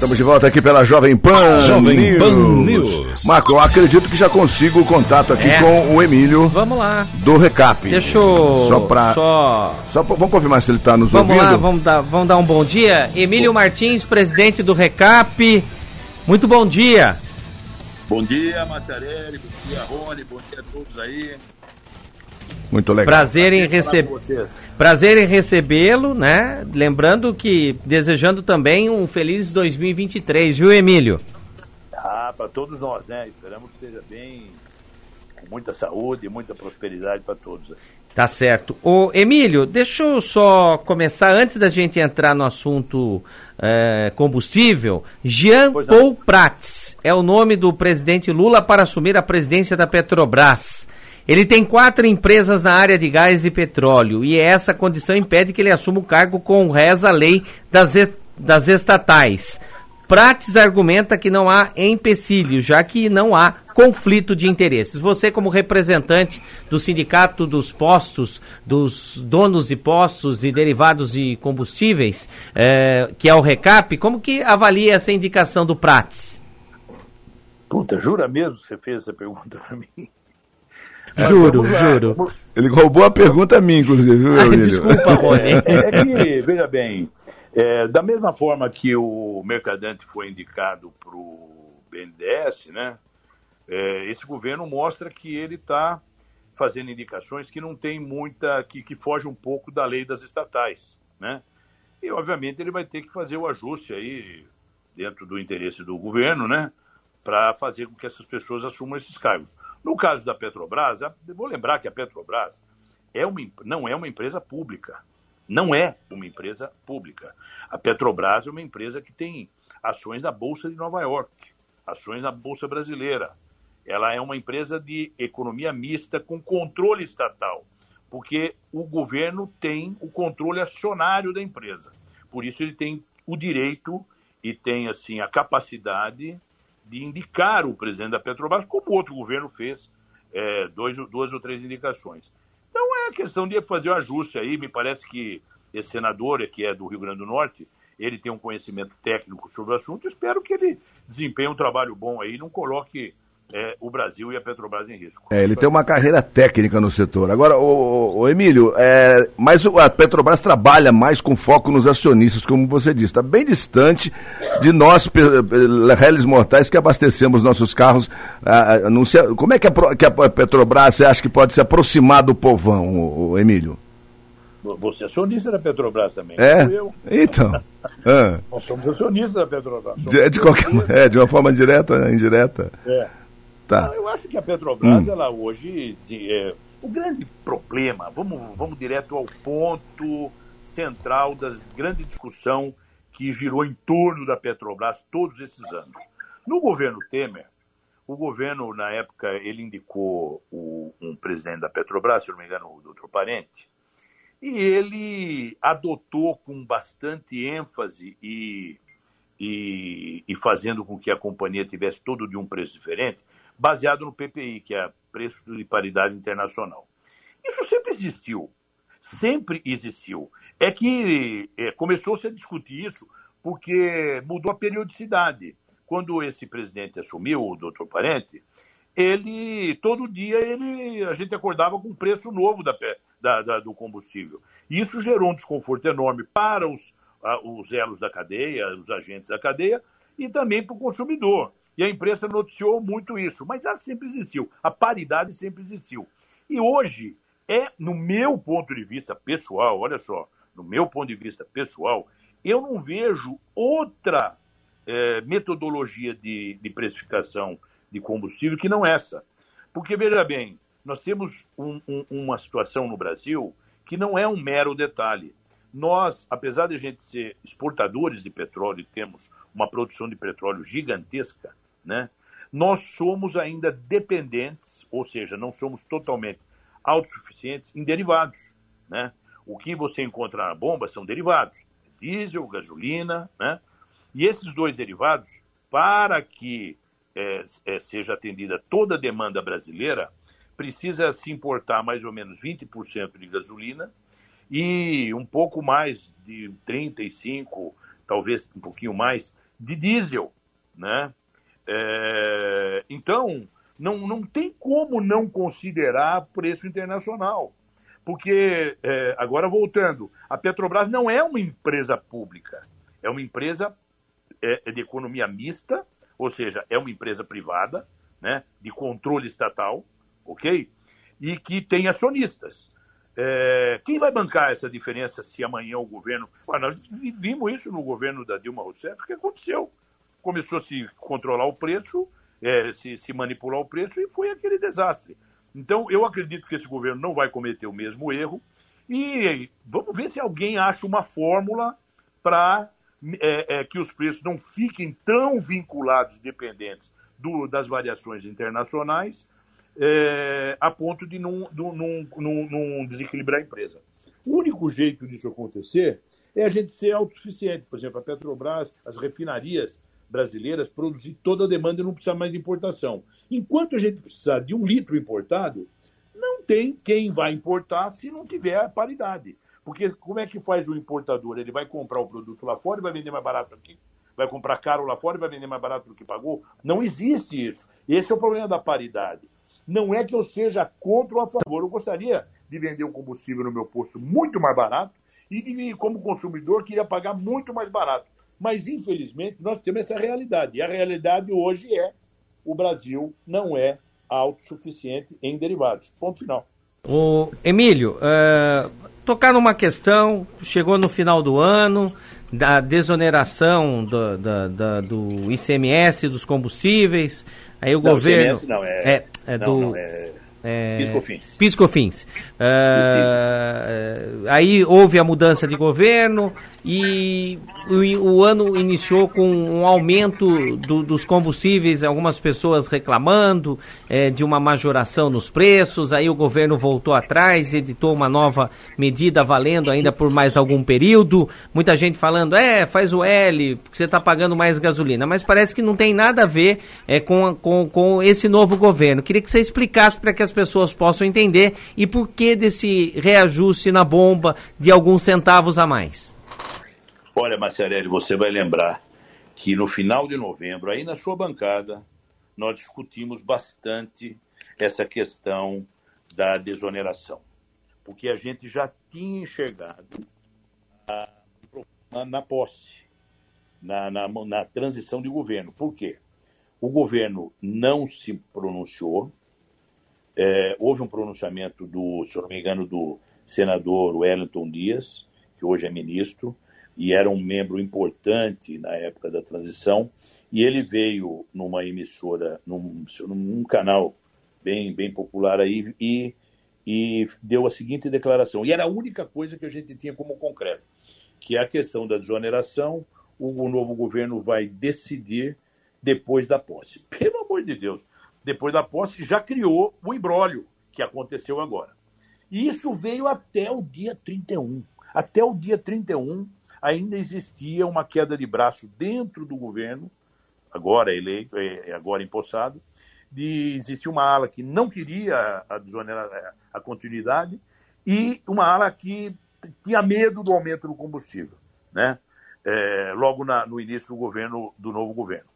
Estamos de volta aqui pela Jovem Pan Jovem News. Pan News. Marco, eu acredito que já consigo o contato aqui É. com o Emílio Vamos lá. do Recap. Deixa eu Só pra- só- Só pra- vamos confirmar se ele está nos Vamos ouvindo? lá, vamos dar, vamos dar um bom dia. Emílio Martins, presidente do Recap. Muito bom dia. Bom dia, Maciarelli, bom dia, Rony, bom dia a todos aí. Muito legal. Prazer em vocês. Prazer em recebê-lo, né? Lembrando que desejando também um feliz 2023, viu, Emílio? Ah, para todos nós, né? Esperamos que esteja bem, com muita saúde e muita prosperidade para todos. Tá certo. Ô, Emílio, deixa eu só começar, antes da gente entrar no assunto eh, combustível, Jean. Paul Prats é o nome do presidente Lula para assumir a presidência da Petrobras. Ele tem quatro empresas na área de gás e petróleo e essa condição impede que ele assuma o cargo com reza a lei das, das estatais. Prates argumenta que não há empecilho, já que não há conflito de interesses. Você, como representante do Sindicato dos Postos, dos donos de postos e derivados de combustíveis, eh, que é o RECAP, como que avalia essa indicação do Prates? Puta, jura mesmo que você fez essa pergunta para mim? Juro, Vamos lá, juro. vamos- Ele roubou a pergunta a mim, inclusive, viu, Ai, desculpa, Rony. É, é que, veja bem, é, da mesma forma que o Mercadante foi indicado para o BNDES, né? é, esse governo mostra que ele está fazendo indicações que não tem muita, que, que foge um pouco da lei das estatais, né? E obviamente ele vai ter que fazer o ajuste aí dentro do interesse do governo, né? Para fazer com que essas pessoas assumam esses cargos. No caso da Petrobras, vou lembrar que a Petrobras é uma, não é uma empresa pública. Não é uma empresa pública. A Petrobras é uma empresa que tem ações na Bolsa de Nova York, ações na Bolsa Brasileira. Ela é uma empresa de economia mista com controle estatal, porque o governo tem o controle acionário da empresa. Por isso ele tem o direito e tem assim a capacidade de indicar o presidente da Petrobras, como outro governo fez, é, dois, duas ou três indicações. Então é questão de fazer o ajuste aí. Me parece que esse senador, que é do Rio Grande do Norte, ele tem um conhecimento técnico sobre o assunto. Espero que ele desempenhe um trabalho bom aí não coloque é, o Brasil e a Petrobras em risco. É, ele tem uma carreira técnica no setor. Agora, o, Emílio, é, mas a Petrobras trabalha mais com foco nos acionistas, como você disse. Está bem distante de nós, réis mortais, que abastecemos nossos carros. ah, não se- como é que a, que a Petrobras você acha que pode se aproximar do povão, o, o Emílio? Você é acionista da Petrobras também, É? eu. Então. ah, Nós somos acionistas da Petrobras. De, de qualquer é, de uma forma direta, indireta. É. Tá. Eu acho que a Petrobras, Hum. ela hoje. é, o grande problema, vamos, vamos direto ao ponto central da grande discussão que girou em torno da Petrobras todos esses anos. No governo Temer, o governo, na época, ele indicou o- um presidente da Petrobras, se não me engano, o doutor Parente, e ele adotou com bastante ênfase e, e, e fazendo com que a companhia tivesse todo de um preço diferente, baseado no PPI, que é preço de paridade internacional. Isso sempre existiu, sempre existiu. É que é, começou-se a discutir isso porque mudou a periodicidade. Quando esse presidente assumiu, o doutor Parente, ele todo dia ele a gente acordava com um preço novo da, da- da- do combustível. E isso gerou um desconforto enorme para os, ah, os elos da cadeia, os agentes da cadeia e também para o consumidor. E a imprensa noticiou muito isso, mas ela sempre existiu, a paridade sempre existiu. E hoje é, no meu ponto de vista pessoal, olha só, no meu ponto de vista pessoal, eu não vejo outra eh, metodologia de, de precificação de combustível que não essa. Porque, veja bem, nós temos um- um- uma situação no Brasil que não é um mero detalhe. Nós, apesar de a gente ser exportadores de petróleo e temos uma produção de petróleo gigantesca, né, nós somos ainda dependentes, ou seja, não somos totalmente autossuficientes em derivados. Né? O que você encontra na bomba são derivados, diesel, gasolina, né? E esses dois derivados, para que eh, eh, seja atendida toda a demanda brasileira, precisa se importar mais ou menos 20% de gasolina e um pouco mais de 35, talvez um pouquinho mais, de diesel. Né? É, então, não, não tem como não considerar preço internacional. Porque, é, agora voltando, a Petrobras não é uma empresa pública, é uma empresa é, é de economia mista, ou seja, é uma empresa privada, né, de controle estatal, ok? E que tem acionistas. É, quem vai bancar essa diferença se amanhã o governo. Nós vimos isso no governo da Dilma Rousseff, o que aconteceu? Começou a se controlar o preço, é, se, se manipular o preço e foi aquele desastre. Então, eu acredito que esse governo não vai cometer o mesmo erro e vamos ver se alguém acha uma fórmula para é, é, que os preços não fiquem tão vinculados, dependentes do, das variações internacionais, é, a ponto de não, não, desequilibrar a empresa. O único jeito disso acontecer é a gente ser autossuficiente. Por exemplo, a Petrobras, as refinarias brasileiras produzir toda a demanda e não precisar mais de importação. Enquanto a gente precisar de um litro importado, não tem quem vai importar se não tiver a paridade. Porque como é que faz o importador? Ele vai comprar o produto lá fora e vai vender mais barato aqui? Vai comprar caro lá fora e vai vender mais barato do que pagou? Não existe isso. Esse é o problema da paridade. Não é que eu seja contra ou a favor. Eu gostaria de vender o combustível no meu posto muito mais barato e, de, como consumidor, queria pagar muito mais barato. Mas, infelizmente, nós temos essa realidade. E a realidade hoje é o Brasil não é autossuficiente em derivados. Ponto final. O Emílio, uh, tocar numa questão, chegou no final do ano, da desoneração do, da, da, do ICMS dos combustíveis, aí o não, governo... ICMS não, é, é, é não, do... Não, é é, Piscofins. Piscofins. Uh, aí houve a mudança de governo e o, o ano iniciou com um aumento do, dos combustíveis, algumas pessoas reclamando é, de uma majoração nos preços. Aí o governo voltou atrás, editou uma nova medida valendo ainda por mais algum período. Muita gente falando, é, faz o L, porque você está pagando mais gasolina. Mas parece que não tem nada a ver é, com, com, com esse novo governo. Queria que você explicasse para que as pessoas possam entender e por que desse reajuste na bomba de alguns centavos a mais. Olha, Marcelelli, você vai lembrar que no final de novembro, aí na sua bancada, nós discutimos bastante essa questão da desoneração, porque a gente já tinha enxergado na, na posse, na, na, na transição de governo. Por quê? O governo não se pronunciou, é, houve um pronunciamento do, se não me engano, do senador Wellington Dias, que hoje é ministro, e era um membro importante na época da transição, e ele veio numa emissora, num, num canal bem, bem popular aí, e, e deu a seguinte declaração, e era a única coisa que a gente tinha como concreto, que é a questão da desoneração, o, o novo governo vai decidir depois da posse. Pelo amor de Deus, depois da posse, já criou o embrólio que aconteceu agora. E isso veio até o dia 31. Até o dia 31 ainda existia uma queda de braço dentro do governo, agora eleito, é, é agora empossado, de existia uma ala que não queria a, a, continuidade e uma ala que tinha medo do aumento do combustível, né? É, logo na, no início do governo do novo governo.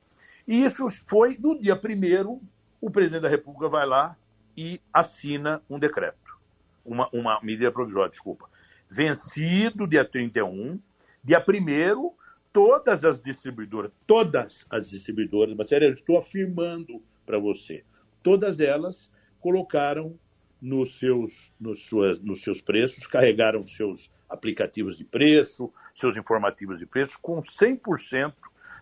E isso foi no dia primeiro o presidente da República vai lá e assina um decreto, uma, uma medida provisória, desculpa. Vencido dia 31, dia 1 todas as distribuidoras, todas as distribuidoras, mas sério, eu estou afirmando para você, todas elas colocaram nos seus, nos, suas, nos seus preços, carregaram seus aplicativos de preço, seus informativos de preço, com 100%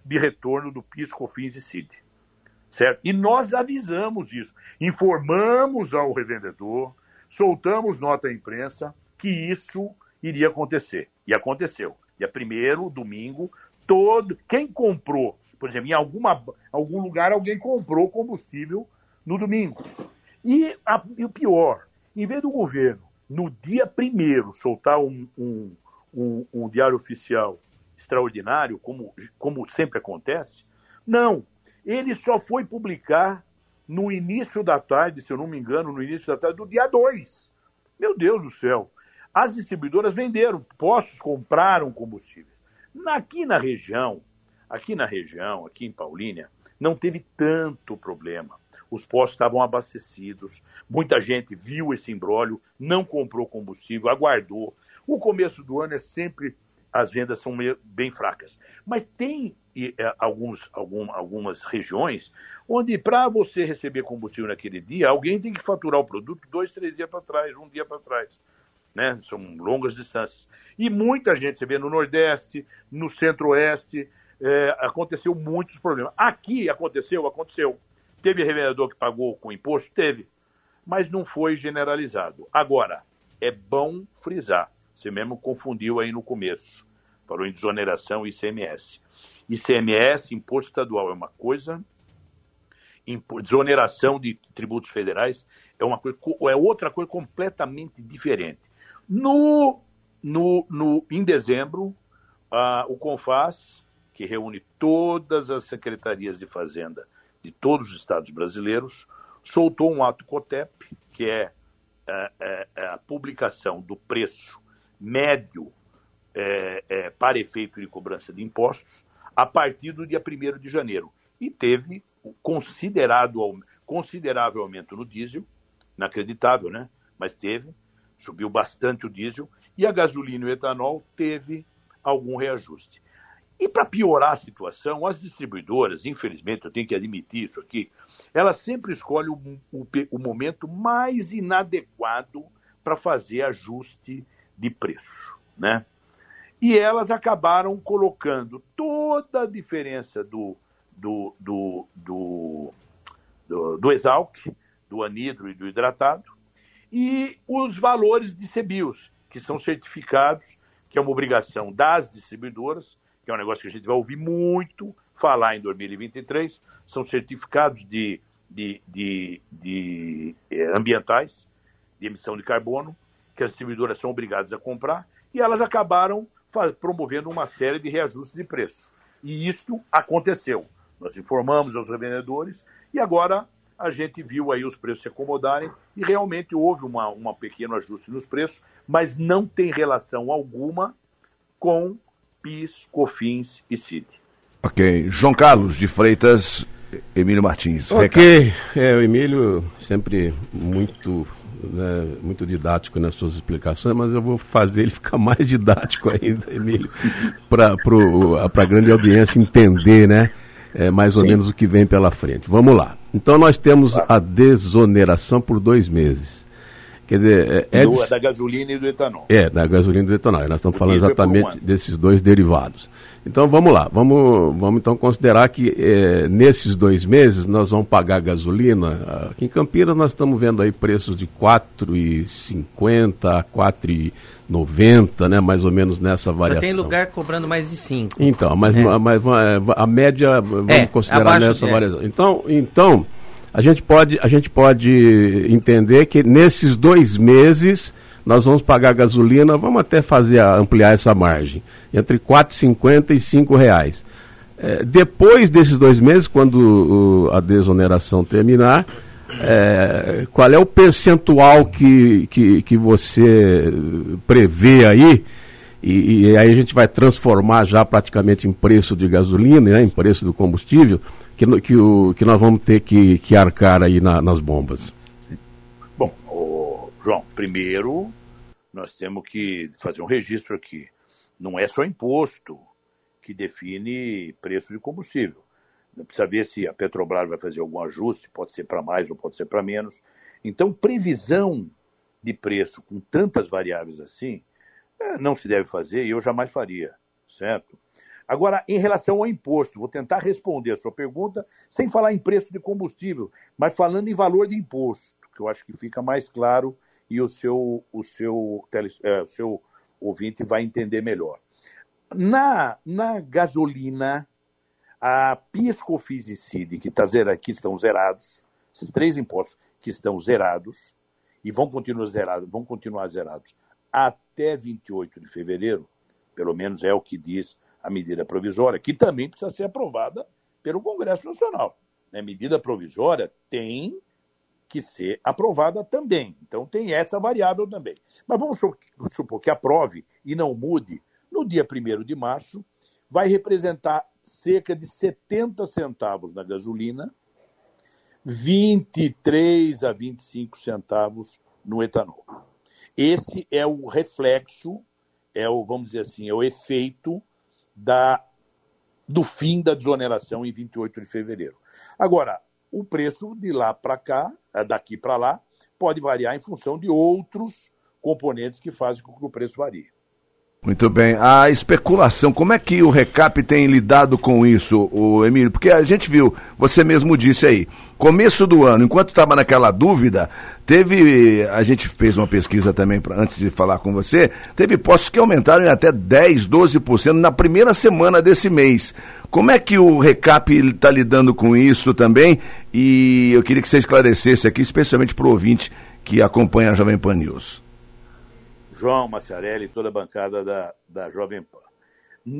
de retorno do PIS, COFINS e CID certo? E nós avisamos isso, informamos ao revendedor, soltamos nota à imprensa que isso iria acontecer. E aconteceu. Dia primeiro, domingo, todo quem comprou, por exemplo, em alguma, algum lugar alguém comprou combustível no domingo. E, a, e o pior, em vez do governo, no dia primeiro, soltar um, um, um, um diário oficial extraordinário, como, como sempre acontece, não, ele só foi publicar no início da tarde, se eu não me engano, no início da tarde do dia 2. Meu Deus do céu. As distribuidoras venderam, postos compraram combustível. Aqui na região, aqui na região, aqui em Paulínia, não teve tanto problema. Os postos estavam abastecidos, muita gente viu esse embrólio, não comprou combustível, aguardou. O começo do ano é sempre as vendas são bem fracas. Mas tem é, alguns, algum, algumas regiões onde, para você receber combustível naquele dia, alguém tem que faturar o produto dois, três dias para trás, um dia para trás. Né? São longas distâncias. E muita gente, você vê no Nordeste, no Centro-Oeste, é, aconteceu muitos problemas. Aqui aconteceu, aconteceu. Teve revendedor que pagou com imposto? Teve. Mas não foi generalizado. Agora, é bom frisar você mesmo confundiu aí no começo. Falou em desoneração e ICMS. ICMS, imposto estadual, é uma coisa, desoneração de tributos federais é, uma coisa, é outra coisa completamente diferente. No, no, no, em dezembro, o CONFAS, que reúne todas as secretarias de Fazenda de todos os estados brasileiros, soltou um ato COTEP, que é, é, é, é a publicação do preço médio é, é, para efeito de cobrança de impostos a partir do dia 1 de janeiro. E teve considerado, considerável aumento no diesel, inacreditável, né? Mas teve, subiu bastante o diesel, e a gasolina e o etanol teve algum reajuste. E para piorar a situação, as distribuidoras, infelizmente, eu tenho que admitir isso aqui, elas sempre escolhem o, o, o momento mais inadequado para fazer ajuste de preço, né? E elas acabaram colocando toda a diferença do, do, do, do, do, do exalc, do anidro e do hidratado, e os valores de CBIOS, que são certificados, que é uma obrigação das distribuidoras, que é um negócio que a gente vai ouvir muito falar em 2023, são certificados de, de, de, de eh, ambientais, de emissão de carbono, que as distribuidoras são obrigadas a comprar, e elas acabaram promovendo uma série de reajustes de preço. E isto aconteceu. Nós informamos aos revendedores e agora a gente viu aí os preços se acomodarem e realmente houve uma, uma pequeno ajuste nos preços, mas não tem relação alguma com PIS, COFINS e CID. Ok. João Carlos de Freitas, Emílio Martins. Ok. É, o Emílio sempre muito né, muito didático nas suas explicações, mas eu vou fazer ele ficar mais didático ainda, Emílio, para a grande audiência entender, né? É, mais ou Sim. menos o que vem pela frente. Vamos lá. Então nós temos a desoneração por dois meses. Quer dizer, é, é do, da gasolina e do etanol. É, da gasolina e do etanol. Nós estamos o falando exatamente desses dois derivados. Então vamos lá, vamos, vamos então considerar que é, nesses dois meses nós vamos pagar gasolina. Aqui em Campinas nós estamos vendo aí preços de R$ 4,50 a R$ 4,90, né? Mais ou menos nessa variação. Já tem lugar cobrando mais de 5. Então, mas, é. mas é, a média vamos é, considerar nessa é. variação. Então, então a gente pode a gente pode entender que nesses dois meses nós vamos pagar gasolina, vamos até fazer ampliar essa margem, entre R$ 4,50 e R$ reais. É, depois desses dois meses, quando o, a desoneração terminar, é, qual é o percentual que, que, que você prevê aí? E, e, aí a gente vai transformar já praticamente em preço de gasolina, né, em preço do combustível, que, que, o, que nós vamos ter que, que arcar aí na, nas bombas. João, primeiro nós temos que fazer um registro aqui. Não é só imposto que define preço de combustível. Precisa ver se a Petrobras vai fazer algum ajuste, pode ser para mais ou pode ser para menos. Então, previsão de preço com tantas variáveis assim, é, não se deve fazer e eu jamais faria, certo? Agora, em relação ao imposto, vou tentar responder a sua pergunta sem falar em preço de combustível, mas falando em valor de imposto, que eu acho que fica mais claro e o seu, o seu, tele, é, o seu ouvinte vai entender melhor. Na, na gasolina, a PIS, COFINS e CID, que, tá zera, que estão zerados, esses três impostos que estão zerados e vão continuar zerados, vão continuar zerados até 28 de fevereiro, pelo menos é o que diz a medida provisória, que também precisa ser aprovada pelo Congresso Nacional. Né? medida provisória tem que ser aprovada também. Então tem essa variável também. Mas vamos supor que aprove e não mude, no dia 1 de março, vai representar cerca de 70 centavos na gasolina, 23 a 25 centavos no etanol. Esse é o reflexo, é o, vamos dizer assim, é o efeito da, do fim da desoneração em 28 de fevereiro. Agora, o preço de lá para cá, é, daqui para lá, pode variar em função de outros componentes que fazem com que o preço varie. Muito bem. A especulação, como é que o Recap tem lidado com isso, o Emílio? Porque a gente viu, você mesmo disse aí, começo do ano, enquanto estava naquela dúvida, teve, a gente fez uma pesquisa também pra, antes de falar com você, teve postos que aumentaram em até 10, 12% na primeira semana desse mês. Como é que o Recap está lidando com isso também? E eu queria que você esclarecesse aqui, especialmente para o ouvinte que acompanha a Jovem Pan News. João Maciarelli e toda a bancada da, da Jovem Pan.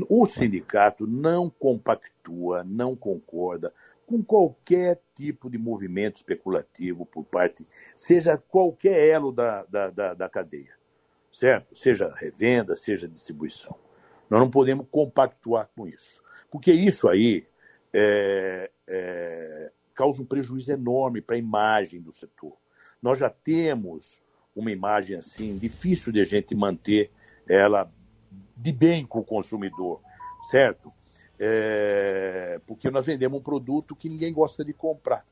O sindicato não compactua, não concorda com qualquer tipo de movimento especulativo por parte, seja qualquer elo da, da, da, da cadeia, certo? Seja revenda, seja distribuição. Nós não podemos compactuar com isso, porque isso aí é, é, causa um prejuízo enorme para a imagem do setor. Nós já temos uma imagem assim, difícil de a gente manter ela de bem com o consumidor, certo? É, porque nós vendemos um produto que ninguém gosta de comprar.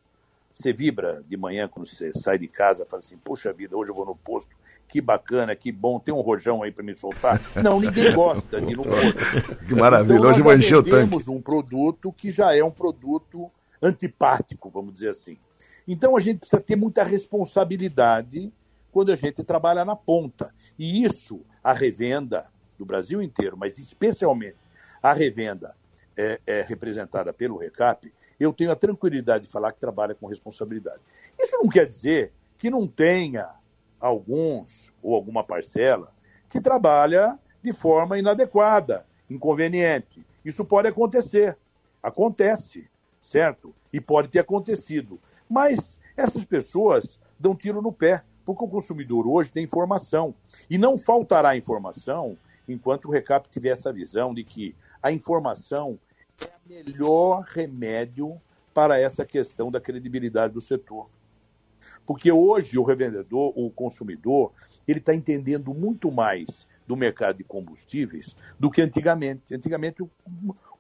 Você vibra de manhã quando você sai de casa, fala assim: Poxa vida, hoje eu vou no posto, que bacana, que bom, tem um rojão aí para me soltar. Não, ninguém gosta de ir no posto. Que maravilha, então, hoje vai encher o tanque. Nós temos um produto que já é um produto antipático, vamos dizer assim. Então a gente precisa ter muita responsabilidade quando a gente trabalha na ponta. E isso, a revenda do Brasil inteiro, mas especialmente a revenda é, é representada pelo RECAP, eu tenho a tranquilidade de falar que trabalha com responsabilidade. Isso não quer dizer que não tenha alguns ou alguma parcela que trabalha de forma inadequada, inconveniente. Isso pode acontecer. Acontece, certo? E pode ter acontecido. Mas essas pessoas dão tiro no pé. Porque o consumidor hoje tem informação. E não faltará informação enquanto o RECAP tiver essa visão de que a informação é o melhor remédio para essa questão da credibilidade do setor. Porque hoje o revendedor, o consumidor, ele está entendendo muito mais do mercado de combustíveis do que antigamente. Antigamente o,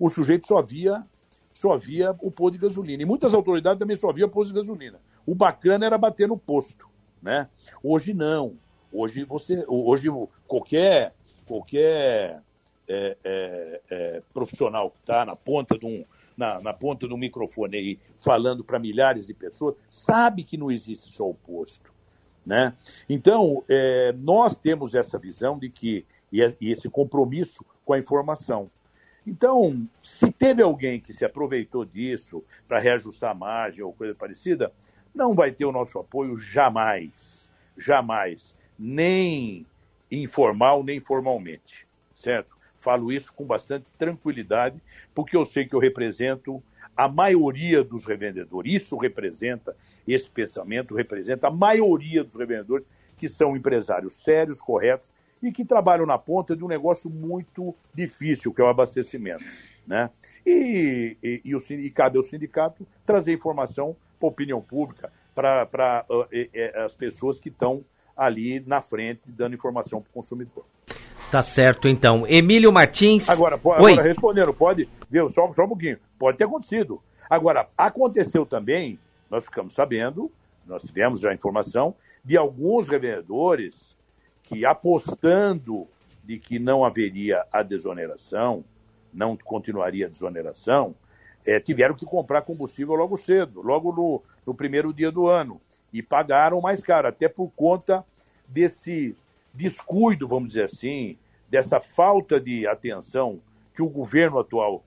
o sujeito só via só via o posto de gasolina. E muitas autoridades também só via posto de gasolina. O bacana era bater no posto. Né? Hoje não. Hoje você, hoje qualquer qualquer é, é, é, profissional que está na ponta de um na, na, ponta do microfone aí falando para milhares de pessoas sabe que não existe só o posto, né? Então é, nós temos essa visão de que e, e esse compromisso com a informação. Então, se teve alguém que se aproveitou disso para reajustar a margem ou coisa parecida, não vai ter o nosso apoio jamais, jamais, nem informal, nem formalmente, certo? Falo isso com bastante tranquilidade, porque eu sei que eu represento a maioria dos revendedores. Isso representa, esse pensamento representa a maioria dos revendedores que são empresários sérios, corretos e que trabalham na ponta de um negócio muito difícil, que é o abastecimento. Né? E, e, e, o, e cabe ao sindicato trazer informação para a opinião pública, para uh, as pessoas que estão ali na frente dando informação para o consumidor. Tá certo, então. Emílio Martins. Agora, agora respondendo, pode, viu, só, só um pouquinho, pode ter acontecido. Agora, aconteceu também, nós ficamos sabendo, nós tivemos já informação, de alguns revendedores que, apostando de que não haveria a desoneração, não continuaria a desoneração, é, tiveram que comprar combustível logo cedo, logo no, no primeiro dia do ano, e pagaram mais caro, até por conta desse descuido, vamos dizer assim, dessa falta de atenção que o governo atual,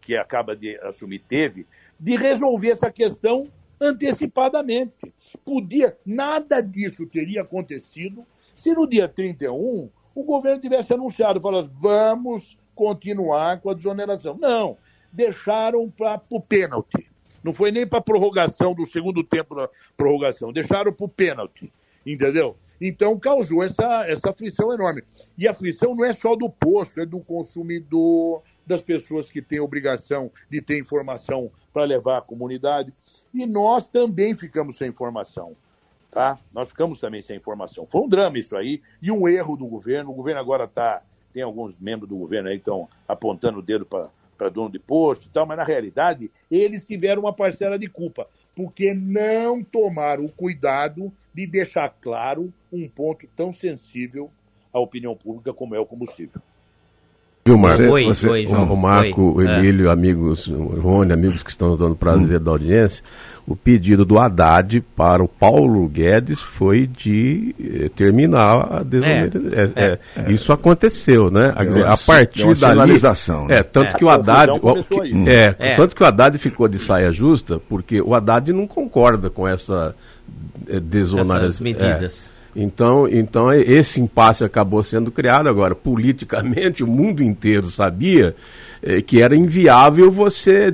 que acaba de assumir, teve, de resolver essa questão antecipadamente. Podia, nada disso teria acontecido se no dia 31 o governo tivesse anunciado, falando, vamos continuar com a desoneração. Não, deixaram para o pênalti. Não foi nem para prorrogação do segundo tempo da prorrogação, deixaram para o pênalti, entendeu? Então causou essa, essa aflição enorme. E a aflição não é só do posto, é do consumidor, das pessoas que têm obrigação de ter informação para levar à comunidade. E nós também ficamos sem informação. Tá? Nós ficamos também sem informação. Foi um drama isso aí e um erro do governo. O governo agora está. Tem alguns membros do governo aí que estão apontando o dedo para dono de posto e tal, mas na realidade eles tiveram uma parcela de culpa, porque não tomaram o cuidado de deixar claro um ponto tão sensível à opinião pública como é o combustível. Viu, Marco? Oi, você, oi, João. O Marco, oi. o. Emílio, é. amigos, o Rony, amigos que estão dando prazer hum. da audiência, o pedido do Haddad para o Paulo Guedes foi de eh, terminar a desoneração. É, é, é, é, isso aconteceu, né? A, a partir da sinalização. Né? É, tanto que o Haddad. O, que, é, tanto que o Haddad ficou de saia justa, porque o Haddad não concorda com essa eh, desoneração. medidas. Então, então esse impasse acabou sendo criado agora. Politicamente, o mundo inteiro sabia que era inviável você,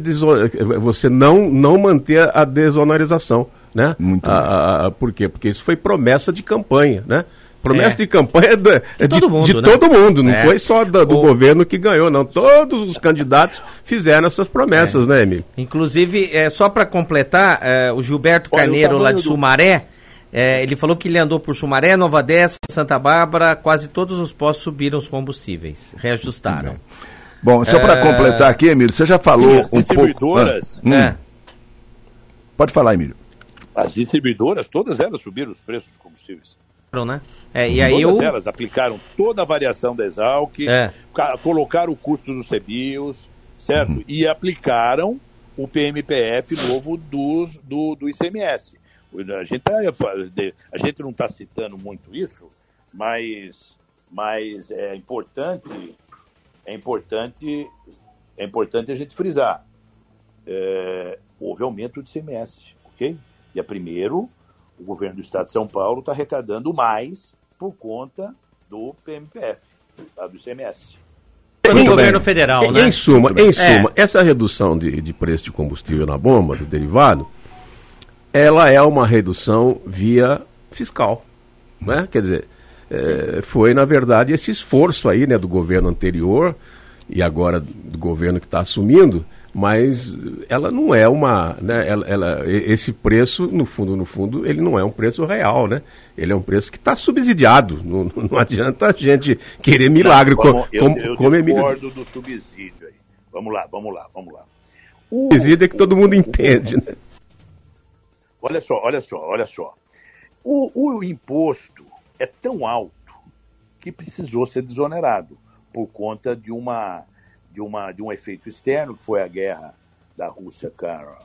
você não, não manter a desonorização. Né? Muito a, a, por quê? Porque isso foi promessa de campanha, né? Promessa é. de campanha de, de, todo mundo, de né? todo mundo, não é. foi só do, do o... governo que ganhou, não. Todos os candidatos fizeram essas promessas, é. né, Emílio? Inclusive, é, só para completar, é, o Gilberto Olha, Carneiro, lá de Sumaré, é, ele falou que ele andou por Sumaré, Nova Dessa, Santa Bárbara, quase todos os postos subiram os combustíveis, reajustaram. Bom, só para é... completar aqui, Emílio, você já falou as um distribuidoras, pouco... Ah, hum. é. Pode falar, Emílio. As distribuidoras, todas elas subiram os preços dos combustíveis. Né? É, e aí todas elas aplicaram toda a variação da Exalc, é. colocaram o custo dos CBIOS, certo? Uhum. E aplicaram o PMPF novo do, do, do ICMS. A gente, tá, a gente não está citando muito isso, mas, mas é importante, é importante, é importante a gente frisar. É, houve aumento de CMS, ok? E a primeiro, o governo do Estado de São Paulo está arrecadando mais por conta do PMPF, tá, do ICMS. Do governo federal, em, né? Em suma, em suma é. essa redução de, de preço de combustível na bomba, do derivado, ela é uma redução via fiscal. Né? Quer dizer, é, foi, na verdade, esse esforço aí né, do governo anterior e agora do governo que está assumindo, mas ela não é uma. Né, ela, ela, esse preço, no fundo, no fundo, ele não é um preço real, né? Ele é um preço que está subsidiado. Não, não adianta a gente querer milagre. Não, vamos, como, eu, eu como discordo do subsídio aí. Vamos lá, vamos lá, vamos lá. O subsídio é que todo mundo entende, né? Olha só, olha só, olha só. O, o imposto é tão alto que precisou ser desonerado por conta de uma de uma de um efeito externo que foi a guerra da Rússia com a,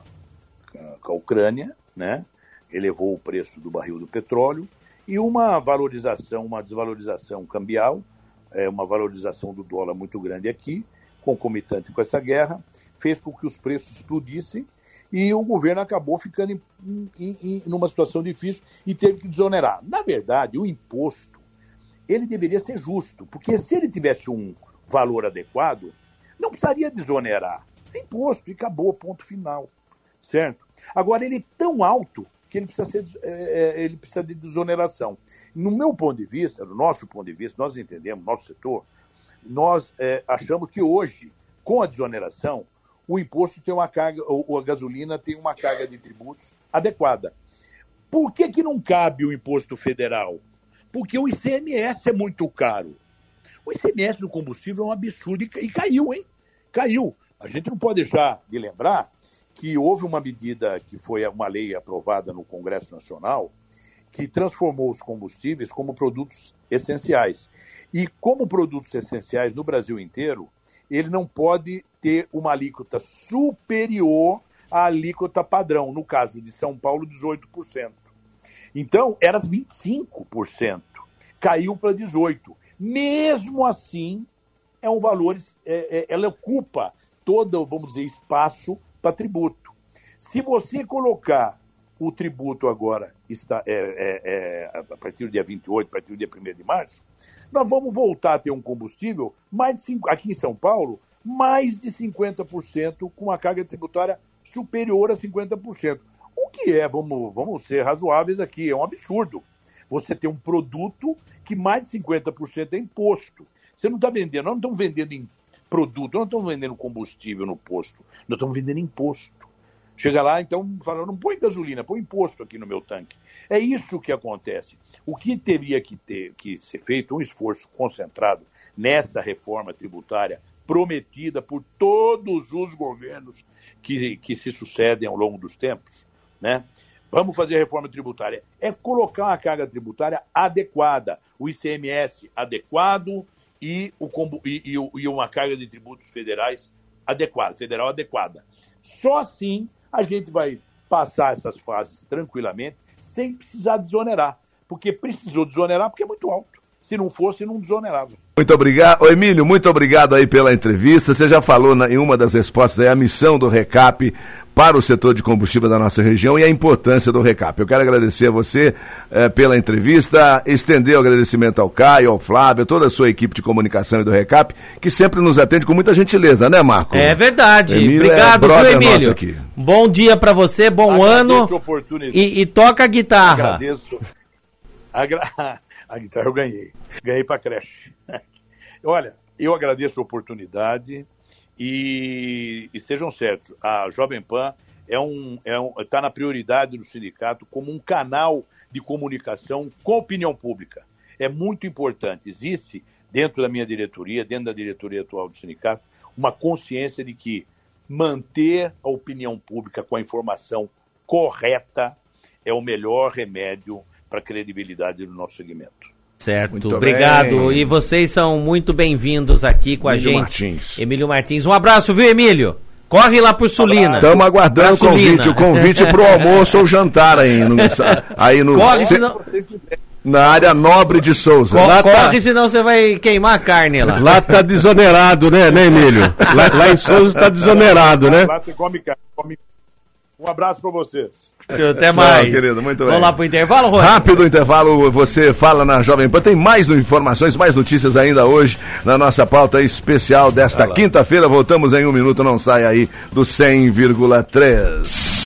com a Ucrânia, né? Elevou o preço do barril do petróleo e uma valorização, uma desvalorização cambial, é, uma valorização do dólar muito grande aqui, concomitante com essa guerra, fez com que os preços explodissem e o governo acabou ficando em, em, em numa situação difícil e teve que desonerar. Na verdade, o imposto ele deveria ser justo, porque se ele tivesse um valor adequado, não precisaria desonerar. É imposto e acabou, ponto final. Certo? Agora, ele é tão alto que ele precisa, ser, é, é ele precisa de desoneração. No meu ponto de vista, no nosso ponto de vista, nós entendemos, nosso setor, nós é, achamos que hoje, com a desoneração, o imposto tem uma carga, ou a gasolina tem uma carga de tributos adequada. Por que, que não cabe o imposto federal? Porque o ICMS é muito caro. O ICMS do combustível é um absurdo e, caiu, hein? Caiu. A gente não pode deixar de lembrar que houve uma medida que foi uma lei aprovada no Congresso Nacional que transformou os combustíveis como produtos essenciais. E como produtos essenciais no Brasil inteiro, ele não pode ter uma alíquota superior à alíquota padrão. No caso de São Paulo, 18%. Então, era 25%. Caiu para 18%. Mesmo assim, é um valor, é, é, ela ocupa todo, vamos dizer, espaço para tributo. Se você colocar o tributo agora, está, é, é, é a partir do dia 28, a partir do dia 1 de março, nós vamos voltar a ter um combustível mais de aqui em São Paulo, mais de 50% com a carga tributária superior a 50%. O que é, vamos, vamos ser razoáveis aqui, é um absurdo. Você tem um produto que mais de 50% é imposto. Você não está vendendo, nós não estamos vendendo em produto, nós não estamos vendendo combustível no posto, nós estamos vendendo imposto. Chega lá, então, fala, não põe gasolina, põe imposto aqui no meu tanque. É isso que acontece. O que teria que, ter, que ser feito, um esforço concentrado nessa reforma tributária prometida por todos os governos que, que se sucedem ao longo dos tempos, né? Vamos fazer a reforma tributária. É colocar uma carga tributária adequada, o ICMS adequado e, o, e, e uma carga de tributos federais adequada, federal adequada. Só assim a gente vai passar essas fases tranquilamente, sem precisar desonerar. Porque precisou desonerar porque é muito alto. Se não fosse, não desonerava. Muito obrigado. Ô, Emílio, muito obrigado aí pela entrevista. Você já falou na, em uma das respostas aí a missão do RECAP para o setor de combustível da nossa região e a importância do RECAP. Eu quero agradecer a você eh, pela entrevista, estender o agradecimento ao Caio, ao Flávio, a toda a sua equipe de comunicação e do RECAP, que sempre nos atende com muita gentileza, né, Marco? É verdade. Emílio é Obrigado, é viu, Emílio? Aqui. Bom dia para você, bom agradeço ano. E, e, toca a guitarra. Agradeço. Agra... A guitarra eu ganhei. Ganhei para creche. Olha, eu agradeço a oportunidade e, e sejam certos, a Jovem Pan é um, é um, está na prioridade do sindicato como um canal de comunicação com a opinião pública. É muito importante. Existe, dentro da minha diretoria, dentro da diretoria atual do sindicato, uma consciência de que manter a opinião pública com a informação correta é o melhor remédio para a credibilidade do nosso segmento. Certo, muito obrigado. Bem. E vocês são muito bem-vindos aqui com Emílio a gente. Martins. Emílio Martins. Um abraço, viu, Emílio? Corre lá por Sulina. Estamos aguardando o convite, o convite para o almoço ou jantar aí no, aí no Corre, senão... na área nobre de Souza. Co lá tá- corre, tá... senão você vai queimar a carne lá. Lá tá desonerado, né, né, Emílio? Lá, lá em Souza está desonerado, né? Lá você come carne. Come... Um abraço para vocês. Até mais. Tchau, querido, muito bem. Vamos lá pro intervalo, Rony? Rápido intervalo, você fala na Jovem Pan. Tem mais informações, mais notícias ainda hoje na nossa pauta especial desta quinta-feira. Voltamos em um minuto, não sai aí do 100,3.